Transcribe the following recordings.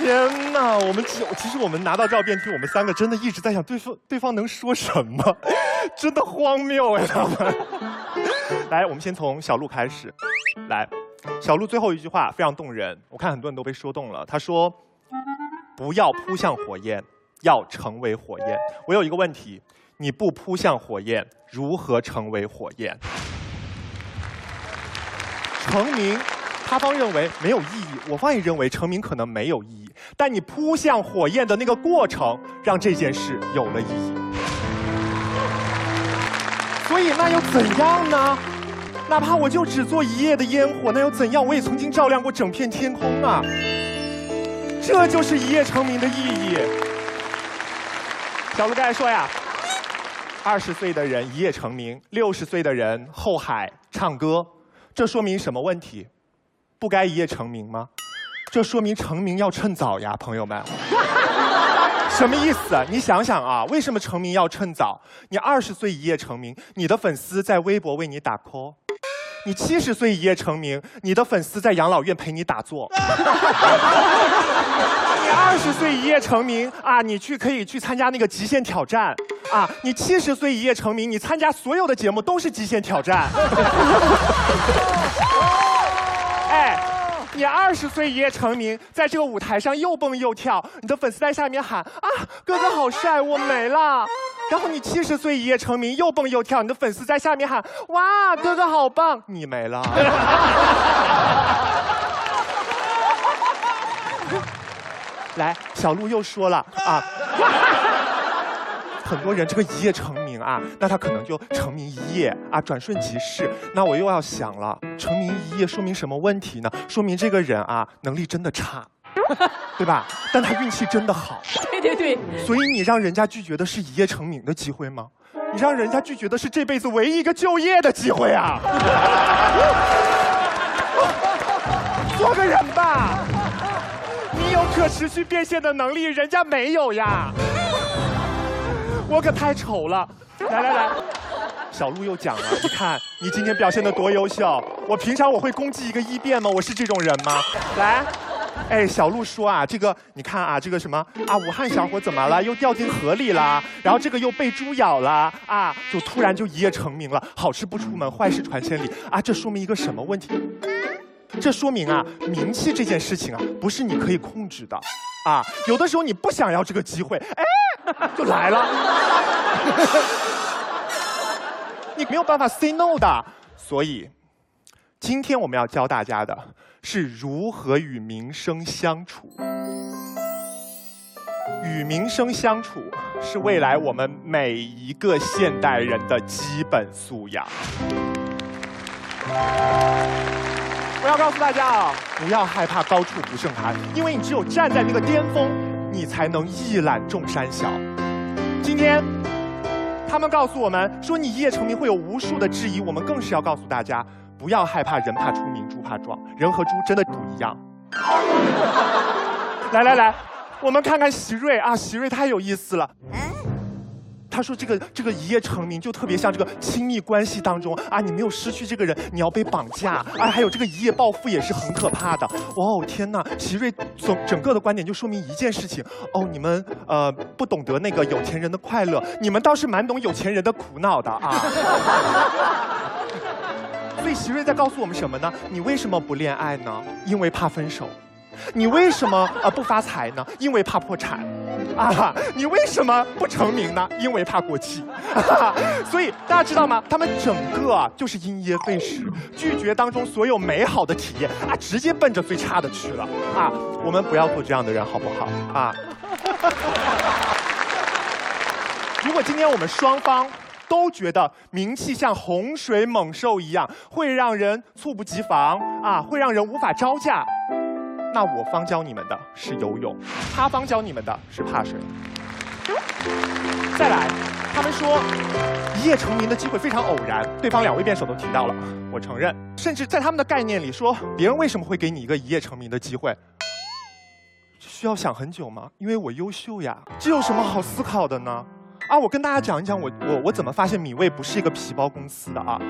天哪！我们其其实我们拿到照片听，我们三个真的一直在想对方对方能说什么，真的荒谬哎！他们。来，我们先从小鹿开始。来，小鹿最后一句话非常动人，我看很多人都被说动了。他说：“不要扑向火焰，要成为火焰。”我有一个问题，你不扑向火焰，如何成为火焰？成名。他方认为没有意义，我方也认为成名可能没有意义。但你扑向火焰的那个过程，让这件事有了意义。所以那又怎样呢？哪怕我就只做一夜的烟火，那又怎样？我也曾经照亮过整片天空啊！这就是一夜成名的意义。小鹿刚才说呀，二十岁的人一夜成名，六十岁的人后海唱歌，这说明什么问题？不该一夜成名吗？这说明成名要趁早呀，朋友们。什么意思？你想想啊，为什么成名要趁早？你二十岁一夜成名，你的粉丝在微博为你打 call；你七十岁一夜成名，你的粉丝在养老院陪你打坐；你二十岁一夜成名啊，你去可以去参加那个极限挑战啊；你七十岁一夜成名，你参加所有的节目都是极限挑战。你二十岁一夜成名，在这个舞台上又蹦又跳，你的粉丝在下面喊啊，哥哥好帅，我没了。然后你七十岁一夜成名，又蹦又跳，你的粉丝在下面喊哇，哥哥好棒，你没了。来，小鹿又说了啊。很多人这个一夜成名啊，那他可能就成名一夜啊，转瞬即逝。那我又要想了，成名一夜说明什么问题呢？说明这个人啊，能力真的差，对吧？但他运气真的好。对对对。所以你让人家拒绝的是一夜成名的机会吗？你让人家拒绝的是这辈子唯一一个就业的机会啊！做个人吧，你有可持续变现的能力，人家没有呀。我可太丑了！来来来，小鹿又讲了，你看你今天表现的多优秀。我平常我会攻击一个一辩吗？我是这种人吗？来，哎，小鹿说啊，这个你看啊，这个什么啊，武汉小伙怎么了？又掉进河里了，然后这个又被猪咬了啊，就突然就一夜成名了。好事不出门，坏事传千里啊，这说明一个什么问题？这说明啊，名气这件事情啊，不是你可以控制的啊。有的时候你不想要这个机会，哎。就来了，没有办法 say no 的。所以，今天我们要教大家的是如何与名声相处。与名声相处是未来我们每一个现代人的基本素养。我要告诉大家啊，不要害怕高处不胜寒，因为你只有站在那个巅峰。你才能一览众山小。今天，他们告诉我们说你一夜成名会有无数的质疑，我们更是要告诉大家，不要害怕人怕出名猪怕壮，人和猪真的不一样。来来来，我们看看席瑞啊，席瑞太有意思了。他说：“这个这个一夜成名就特别像这个亲密关系当中啊，你没有失去这个人，你要被绑架啊，还有这个一夜暴富也是很可怕的。哇哦天哪，席瑞总整个的观点就说明一件事情哦，你们呃不懂得那个有钱人的快乐，你们倒是蛮懂有钱人的苦恼的啊。所以席瑞在告诉我们什么呢？你为什么不恋爱呢？因为怕分手。你为什么呃不发财呢？因为怕破产。”啊，你为什么不成名呢？因为怕过气，所以大家知道吗？他们整个啊就是因噎废食，拒绝当中所有美好的体验啊，直接奔着最差的去了啊！我们不要做这样的人，好不好？啊！如果今天我们双方都觉得名气像洪水猛兽一样，会让人猝不及防啊，会让人无法招架。那我方教你们的是游泳，他方教你们的是怕水。再来，他们说一夜成名的机会非常偶然，对方两位辩手都提到了，我承认。甚至在他们的概念里说，别人为什么会给你一个一夜成名的机会？需要想很久吗？因为我优秀呀，这有什么好思考的呢？啊，我跟大家讲一讲我我我怎么发现米味不是一个皮包公司的啊？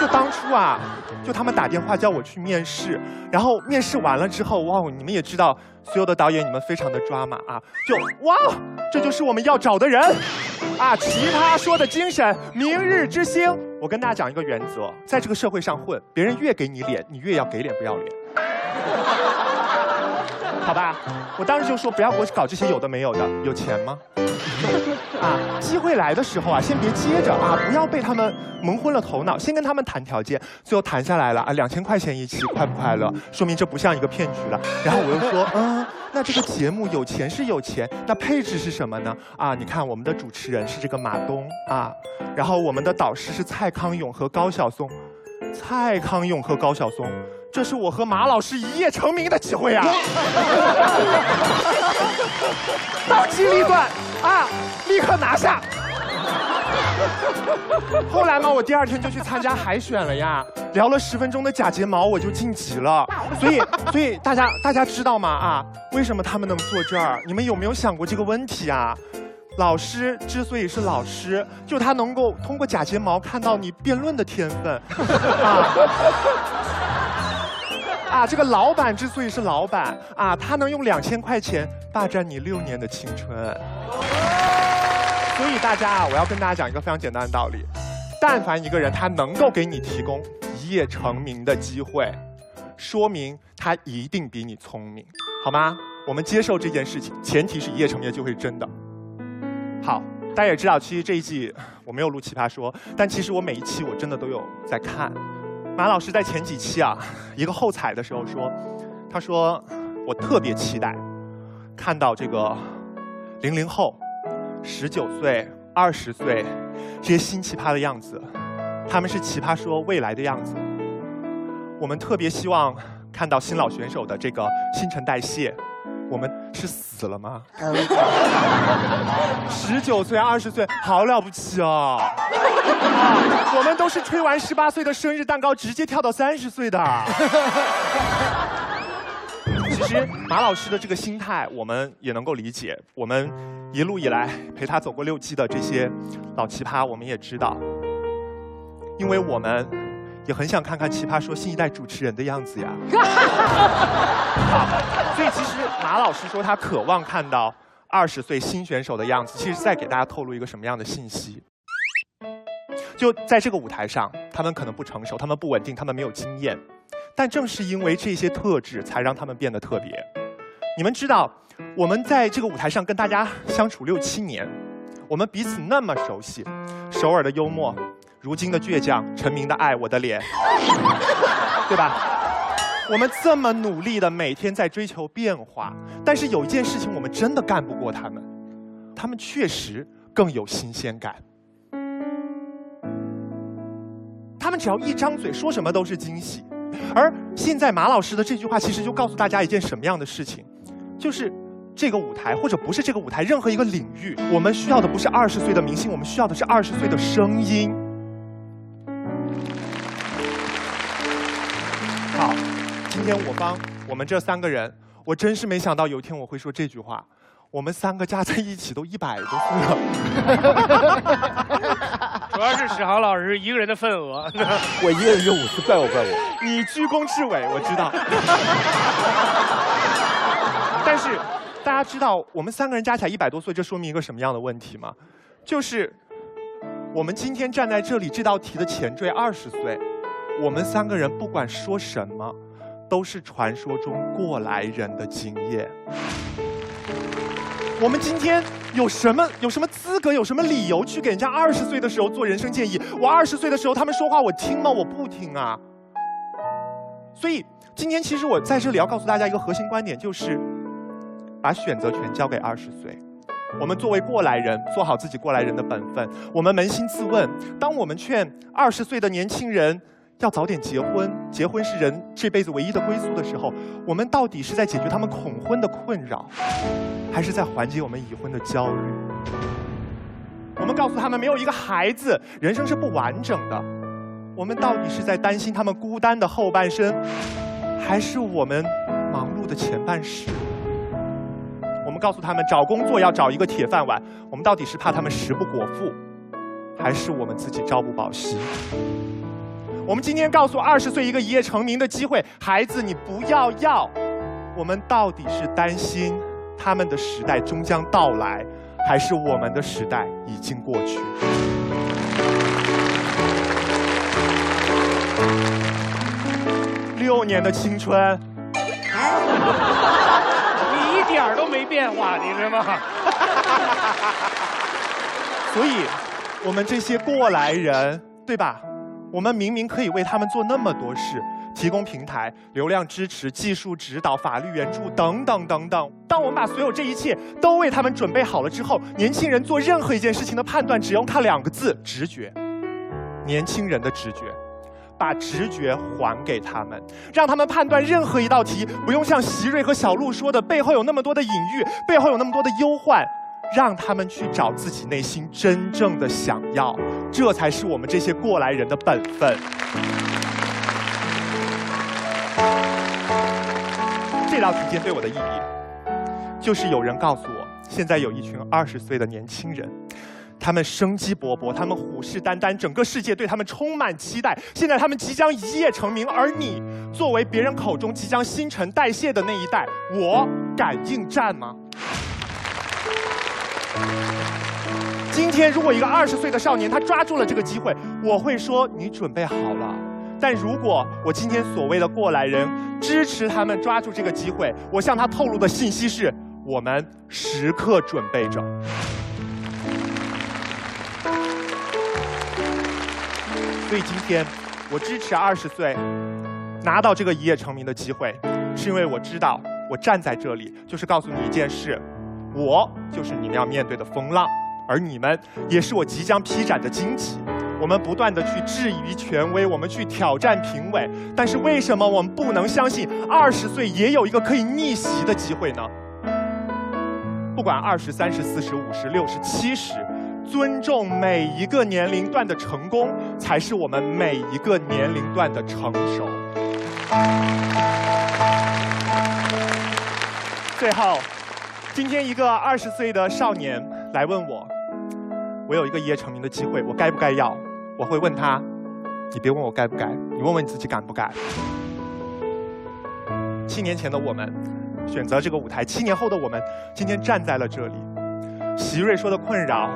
就当初啊，就他们打电话叫我去面试，然后面试完了之后，哇，你们也知道，所有的导演你们非常的抓马啊，就哇，这就是我们要找的人，啊，奇葩说的精神，明日之星。我跟大家讲一个原则，在这个社会上混，别人越给你脸，你越要给脸不要脸。好吧，我当时就说不要给我搞这些有的没有的，有钱吗？啊，机会来的时候啊，先别接着啊，不要被他们蒙昏了头脑，先跟他们谈条件，最后谈下来了啊，两千块钱一期，快不快乐？说明这不像一个骗局了。然后我又说，嗯，那这个节目有钱是有钱，那配置是什么呢？啊，你看我们的主持人是这个马东啊，然后我们的导师是蔡康永和高晓松，蔡康永和高晓松。这是我和马老师一夜成名的机会啊！当机立断啊，立刻拿下。后来嘛，我第二天就去参加海选了呀，聊了十分钟的假睫毛，我就晋级了。所以，所以大家大家知道吗？啊，为什么他们能坐这儿？你们有没有想过这个问题啊？老师之所以是老师，就他能够通过假睫毛看到你辩论的天分啊。啊，这个老板之所以是老板啊，他能用两千块钱霸占你六年的青春。所以大家啊，我要跟大家讲一个非常简单的道理：但凡一个人他能够给你提供一夜成名的机会，说明他一定比你聪明，好吗？我们接受这件事情，前提是一夜成名就会是真的。好，大家也知道，其实这一季我没有录《奇葩说》，但其实我每一期我真的都有在看。马老师在前几期啊，一个后采的时候说，他说我特别期待看到这个零零后、十九岁、二十岁这些新奇葩的样子，他们是奇葩说未来的样子。我们特别希望看到新老选手的这个新陈代谢。我们是死了吗？十九岁、二十岁，好了不起哦！我们都是吹完十八岁的生日蛋糕，直接跳到三十岁的。其实马老师的这个心态，我们也能够理解。我们一路以来陪他走过六季的这些老奇葩，我们也知道，因为我们也很想看看奇葩说新一代主持人的样子呀。所以其实马老师说他渴望看到二十岁新选手的样子，其实在给大家透露一个什么样的信息？就在这个舞台上，他们可能不成熟，他们不稳定，他们没有经验，但正是因为这些特质，才让他们变得特别。你们知道，我们在这个舞台上跟大家相处六七年，我们彼此那么熟悉，首尔的幽默，如今的倔强，陈明的爱我的脸，对吧？我们这么努力的每天在追求变化，但是有一件事情我们真的干不过他们，他们确实更有新鲜感。他们只要一张嘴，说什么都是惊喜。而现在马老师的这句话，其实就告诉大家一件什么样的事情，就是这个舞台，或者不是这个舞台，任何一个领域，我们需要的不是二十岁的明星，我们需要的是二十岁的声音。天我帮我们这三个人，我真是没想到有一天我会说这句话。我们三个加在一起都一百多岁了，主要是史航老师一个人的份额，我一个人就五十，怪我怪我。你居功至伟，我知道。但是大家知道我们三个人加起来一百多岁，这说明一个什么样的问题吗？就是我们今天站在这里，这道题的前缀二十岁，我们三个人不管说什么，都是传说中过来人的经验。我们今天有什么有什么资格有什么理由去给人家二十岁的时候做人生建议？我二十岁的时候他们说话我听吗？我不听啊。所以今天其实我在这里要告诉大家一个核心观点，就是把选择权交给二十岁。我们作为过来人，做好自己过来人的本分。我们扪心自问，当我们劝二十岁的年轻人。要早点结婚，结婚是人这辈子唯一的归宿的时候，我们到底是在解决他们恐婚的困扰，还是在缓解我们已婚的焦虑？我们告诉他们，没有一个孩子，人生是不完整的。我们到底是在担心他们孤单的后半生，还是我们忙碌的前半世？我们告诉他们找工作要找一个铁饭碗，我们到底是怕他们食不果腹，还是我们自己朝不保夕？我们今天告诉二十岁一个一夜成名的机会，孩子你不要要，我们到底是担心他们的时代终将到来，还是我们的时代已经过去？六年的青春，你一点都没变化，你知道吗？所以，我们这些过来人，对吧？我们明明可以为他们做那么多事，提供平台、流量支持、技术指导、法律援助等等等等。当我们把所有这一切都为他们准备好了之后，年轻人做任何一件事情的判断，只用看两个字：直觉。年轻人的直觉，把直觉还给他们，让他们判断任何一道题，不用像席瑞和小鹿说的，背后有那么多的隐喻，背后有那么多的忧患。让他们去找自己内心真正的想要，这才是我们这些过来人的本分。这道题今天对我的意义，就是有人告诉我，现在有一群二十岁的年轻人，他们生机勃勃，他们虎视眈眈，整个世界对他们充满期待。现在他们即将一夜成名，而你作为别人口中即将新陈代谢的那一代，我敢应战吗？今天，如果一个二十岁的少年他抓住了这个机会，我会说你准备好了。但如果我今天所谓的过来人支持他们抓住这个机会，我向他透露的信息是：我们时刻准备着。所以今天，我支持二十岁拿到这个一夜成名的机会，是因为我知道我站在这里就是告诉你一件事。我就是你们要面对的风浪，而你们也是我即将披斩的荆棘。我们不断的去质疑权威，我们去挑战评委，但是为什么我们不能相信二十岁也有一个可以逆袭的机会呢？不管二十三、十四、十五、十六、十七十，尊重每一个年龄段的成功，才是我们每一个年龄段的成熟。最后。今天一个二十岁的少年来问我，我有一个一夜成名的机会，我该不该要？我会问他，你别问我该不该，你问问你自己敢不敢？七年前的我们选择这个舞台，七年后的我们今天站在了这里。席瑞说的困扰，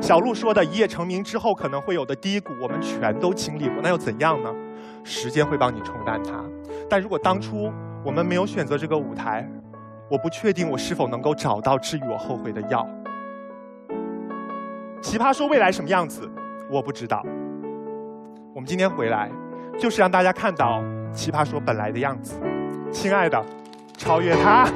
小鹿说的一夜成名之后可能会有的低谷，我们全都经历过，那又怎样呢？时间会帮你冲淡它。但如果当初我们没有选择这个舞台，我不确定我是否能够找到治愈我后悔的药。奇葩说未来什么样子我不知道。我们今天回来就是让大家看到奇葩说本来的样子。亲爱的超越他